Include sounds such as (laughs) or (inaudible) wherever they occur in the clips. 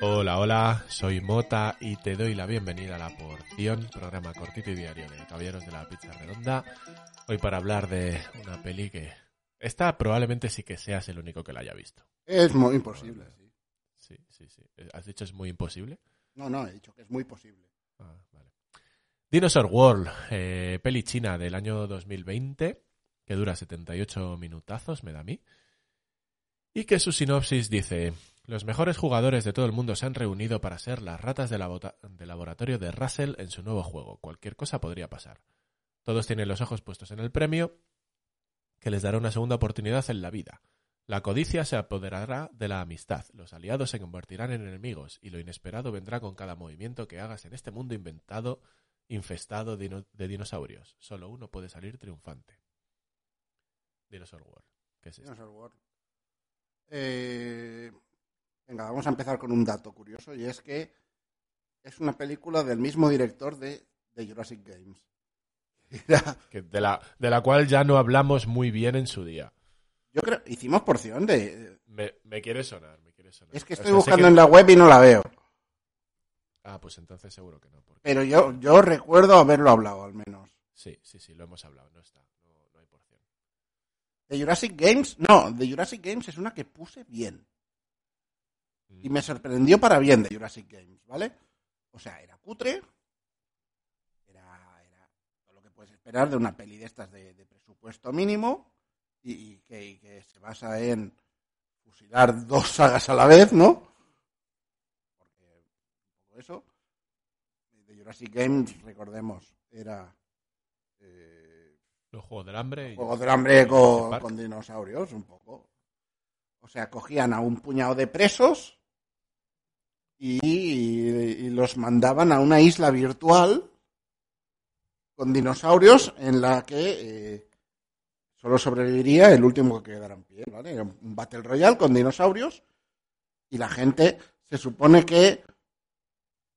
Hola, hola, soy Mota y te doy la bienvenida a La Porción, programa cortito y diario de Caballeros de la Pizza Redonda. Hoy para hablar de una peli que esta probablemente sí que seas el único que la haya visto. Es muy imposible, sí. Sí, sí, sí. ¿Has dicho es muy imposible? No, no, he dicho que es muy posible. Ah, vale. Dinosaur World, eh, peli china del año 2020, que dura 78 minutazos, me da a mí. Y que su sinopsis dice, los mejores jugadores de todo el mundo se han reunido para ser las ratas de, la laboratorio de Russell en su nuevo juego. Cualquier cosa podría pasar. Todos tienen los ojos puestos en el premio, que les dará una segunda oportunidad en la vida. La codicia se apoderará de la amistad, los aliados se convertirán en enemigos, y lo inesperado vendrá con cada movimiento que hagas en este mundo inventado, infestado de, dinosaurios. Solo uno puede salir triunfante. Dinosaur World. ¿Qué es esto? Dinosaur World. Eh, venga, vamos a empezar con un dato curioso, y es que es una película del mismo director de, de Jurassic Games. (laughs) Que de, la, de la cual ya no hablamos muy bien en su día. Yo creo, hicimos porción de... Me, me quiere sonar, me quiere sonar. Es que estoy buscando en la web y no la veo. Ah, pues entonces seguro que no. Pero yo, yo recuerdo haberlo hablado, al menos. Sí, sí, sí, lo hemos hablado, no está, no, no hay porción. De Jurassic Games, no, de Jurassic Games es una que puse bien. Y me sorprendió para bien de Jurassic Games, ¿vale? O sea, era cutre, era, era todo lo que puedes esperar de una peli de estas de, presupuesto mínimo y, que, se basa en fusilar dos sagas a la vez, ¿no? Porque poco eso. De Jurassic Games, recordemos, era eh, Los Juegos del Hambre. y- Juegos del hambre con, dinosaurios, un poco. O sea, cogían a un puñado de presos y, y los mandaban a una isla virtual con dinosaurios en la que eh, solo sobreviviría el último que quedara en pie, ¿vale? Era un Battle Royale con dinosaurios y la gente se supone que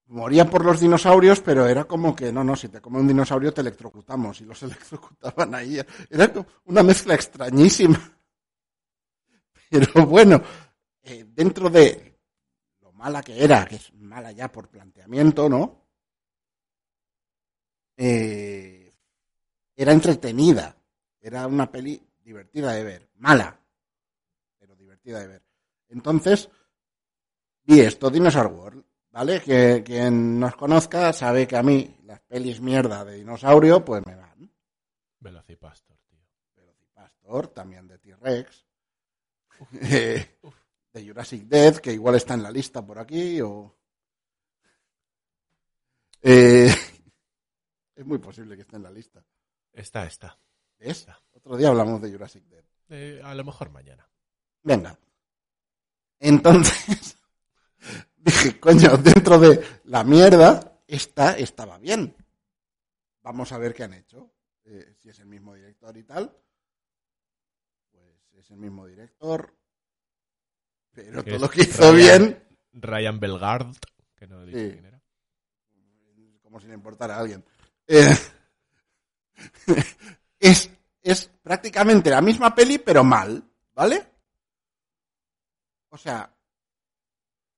moría por los dinosaurios, pero era como que, no, no, si te come un dinosaurio te electrocutamos y los (laughs) electrocutaban ahí. Era una mezcla extrañísima. Pero bueno, eh, dentro de lo mala que era, que es mala ya por planteamiento, ¿no? Eh, era entretenida. Era una peli divertida de ver. Mala, pero divertida de ver. Entonces, vi esto, Dinosaur World, ¿vale? Que quien nos conozca sabe que a mí las pelis mierda de dinosaurio, pues me van. Velocipastor, tío. Velocipastor, también de T-Rex. (laughs) Eh, de Jurassic Death, que igual está en la lista por aquí, o... Eh, (laughs) es muy posible que esté en la lista. Está, está. ¿Ves? Otro día hablamos de Jurassic Death. Eh, a lo mejor mañana. Venga. Entonces, (laughs) dije, coño, (laughs) dentro de la mierda, esta estaba bien. Vamos a ver qué han hecho. Eh, si es el mismo director y tal. Pues es el mismo director. Pero todo lo que hizo Ryan- bien, Ryan Belgard, que no dicho Sí. quién era. como si le importara a alguien. Eh, (laughs) es, es prácticamente la misma peli, pero mal, ¿vale? O sea,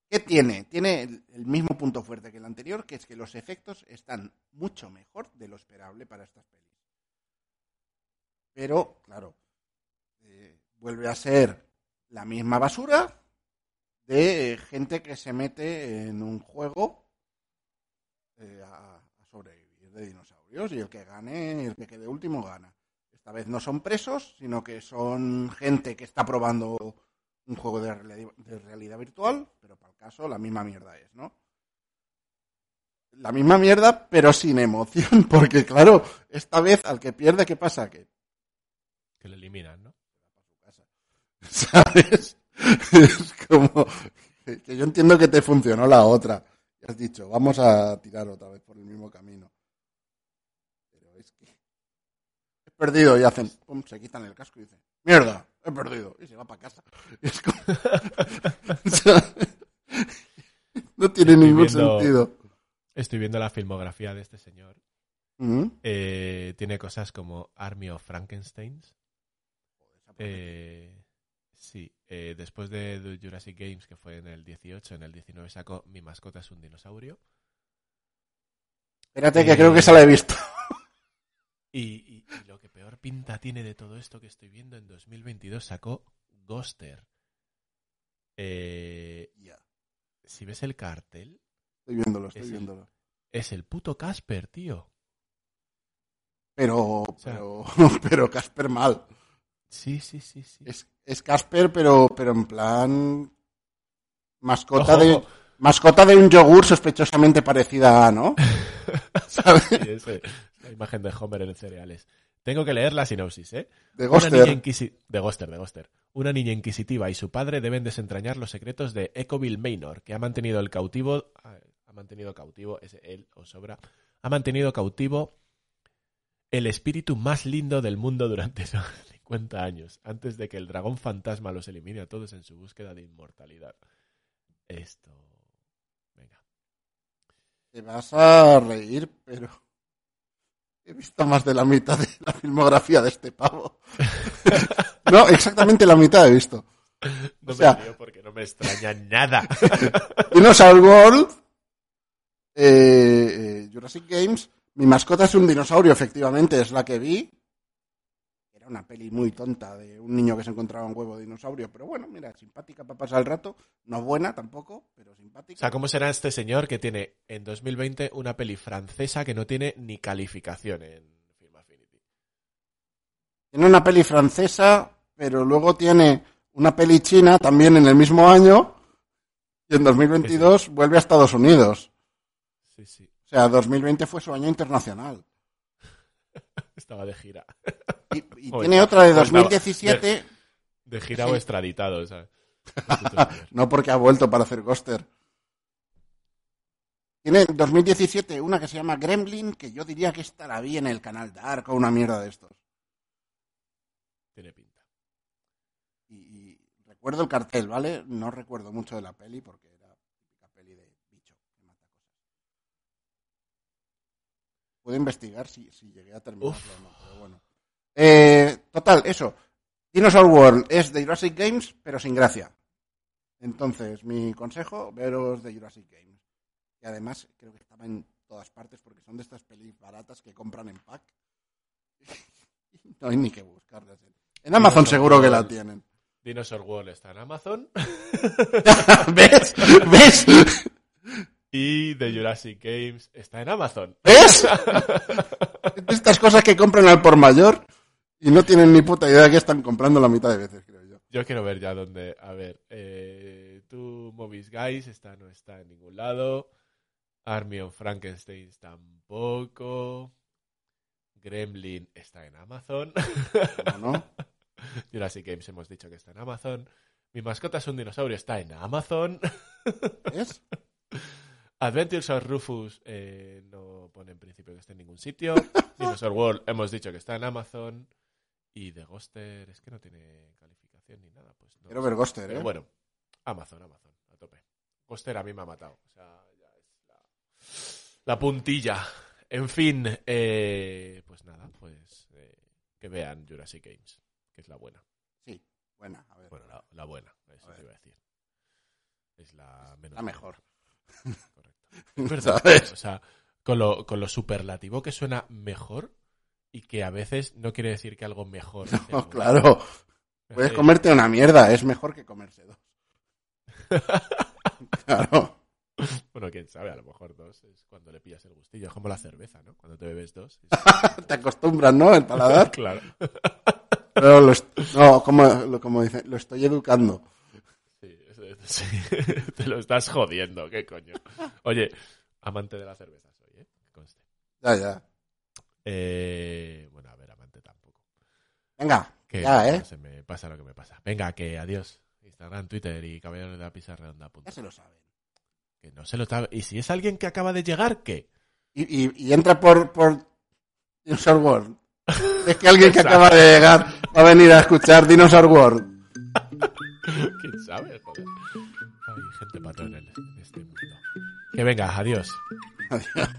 ¿qué tiene? Tiene el, mismo punto fuerte que el anterior, que es que los efectos están mucho mejor de lo esperable para estas pelis. Pero, claro, eh, vuelve a ser la misma basura de gente que se mete en un juego eh, a sobrevivir de dinosaurios y el que gane, el que quede último gana. Esta vez no son presos, sino que son gente que está probando un juego de realidad, de realidad virtual, pero para el caso la misma mierda es, ¿no? La misma mierda, pero sin emoción, (laughs) porque claro, esta vez al que pierde, ¿qué pasa? Que Que le eliminan, ¿no? (laughs) ¿Sabes? Es como que que yo entiendo que te funcionó la otra. Y has dicho, vamos a tirar otra vez por el mismo camino. Pero es que he perdido y hacen, pum, se quitan el casco y dicen, mierda, he perdido. Y se va para casa. Y (laughs) es como- (laughs) (laughs) no tiene Estoy ningún viendo- sentido. Estoy viendo la filmografía de este señor. Mm, Eh, tiene cosas como Army of Frankensteins, Eh, sí, eh, después de The Jurassic Games, que fue en el 18, en el 19 sacó Mi mascota es un dinosaurio. Espérate que creo que esa la he visto. Y, y- y lo que peor pinta tiene de todo esto que estoy viendo, en 2022 sacó Ghoster. Eh, si ves el cartel, estoy viéndolo, estoy Es el- viéndolo. es el puto Casper, tío. Pero, sea- pero, (laughs) pero Casper mal. Sí, sí, sí, sí. Es, es Casper, pero, pero en plan mascota Ojo, de mascota de un yogur sospechosamente parecida a, ¿no? (laughs) ¿Sabes? Sí, ese- la imagen de Homer en cereales. Tengo que leer la sinopsis, ¿eh? De Una niña Ghoster. inquisi- de Ghoster, de Ghoster. Una niña inquisitiva y su padre deben desentrañar los secretos de Ecoville Manor, que ha mantenido el cautivo. Ha mantenido cautivo, ese él o sobra. Ha mantenido cautivo el espíritu más lindo del mundo durante (laughs) 50 años, antes de que el dragón fantasma los elimine a todos en su búsqueda de inmortalidad. Esto. Venga. Te vas a reír, pero he visto más de la mitad de la filmografía de este pavo. (laughs) no, exactamente la mitad he visto. No O sea- me río porque no me extraña nada. (laughs) Dinosaur World, eh, eh, Jurassic Games. Mi mascota es un dinosaurio, efectivamente, es la que vi. Era una peli muy tonta de un niño que se encontraba un huevo de dinosaurio, pero bueno, mira, simpática para pasar el rato. No buena tampoco, pero O simpática. sea, ¿cómo será este señor que tiene en 2020 una peli francesa que no tiene ni calificación en Film Affinity? Tiene una peli francesa, pero luego tiene una peli china también en el mismo año. Y en 2022 vuelve a Estados Unidos. Sí, sí. O sea, 2020 fue su año internacional. (laughs) Estaba de gira. Y, tiene otra de pues nada, 2017. De gira Sí. o extraditado, ¿sabes? (laughs) No porque ha vuelto para hacer Ghoster. Tiene en 2017 una que se llama Gremlin, que yo diría que estará bien en el canal Dark o una mierda de estos. Tiene pinta. Y, y recuerdo el cartel, ¿vale? No recuerdo mucho de la peli porque era típica peli de bicho que mata cosas. Puedo investigar si, si llegué a terminarlo Uf. o no, pero bueno. Eh, total, eso. Dinosaur World es de Jurassic Games, pero sin gracia. Entonces, mi consejo, veros de Jurassic Games. Y además, creo que estaba en todas partes porque son de estas pelis baratas que compran en pack. (laughs) no hay ni que buscarlas. En Amazon Dinosaur seguro que la tienen. Dinosaur World está en Amazon (laughs) (laughs) ¿Ves? ¿Ves? Y The Jurassic Games está en Amazon. (laughs) De Estas cosas que compran al por mayor y no tienen ni puta idea de que están comprando la mitad de veces, creo yo. Yo quiero ver ya dónde. A ver, eh, tú, Movies Guys, está, no está en ningún lado. Army of Frankenstein tampoco. Gremlin está en Amazon. ¿No? no? (laughs) Jurassic Games hemos dicho que está en Amazon. Mi mascota es un dinosaurio, está en Amazon. ¿Ves? Adventures of Rufus eh, no pone en principio que esté en ningún sitio. (laughs) Dinosaur World hemos dicho que está en Amazon. Y The Ghoster es que no tiene calificación ni nada. Pues no Quiero ver Ghoster, Pero ¿eh? bueno, Amazon, Amazon, a tope. Ghoster a mí me ha matado. O sea, ya es la, la puntilla. En fin, eh, pues nada, pues eh, que vean Jurassic Games, que es la buena. Sí, buena, a ver. Bueno, la, la buena, eso te iba a decir. Es la menos La mejor. Correcto. Verdad, (laughs) o sea, con lo, con lo superlativo que suena mejor y que a veces no quiere decir que algo mejor. No, claro. Puedes comerte una mierda, es mejor que comerse dos. (laughs) Claro. Bueno, quién sabe, a lo mejor dos es cuando le pillas el gustillo. Es como la cerveza, ¿no? Cuando te bebes dos. es- (laughs) Te acostumbras, ¿no? El paladar. claro. Pero lo est- no, como, lo- como dice, lo estoy educando. Sí, (laughs) te lo estás jodiendo, qué coño. Oye, amante de la cerveza soy, ¿eh? Que conste. Ya, ya. Eh, bueno, a ver, amante tampoco. Venga, Que ya, ¿eh? Se me pasa lo que me pasa. Venga, que adiós. Instagram, Twitter y caballero de la pizza redonda. Ya se lo saben. Que no se lo sabe. ¿Y si es alguien que acaba de llegar, qué? Y, y, y entra por, por Dinosaur World. Es que alguien que acaba de llegar va a venir a escuchar Dinosaur World. (laughs) (laughs) ¿Quién sabe? Joder. Hay gente patrón en, en este mundo. Que venga, adiós. Adiós.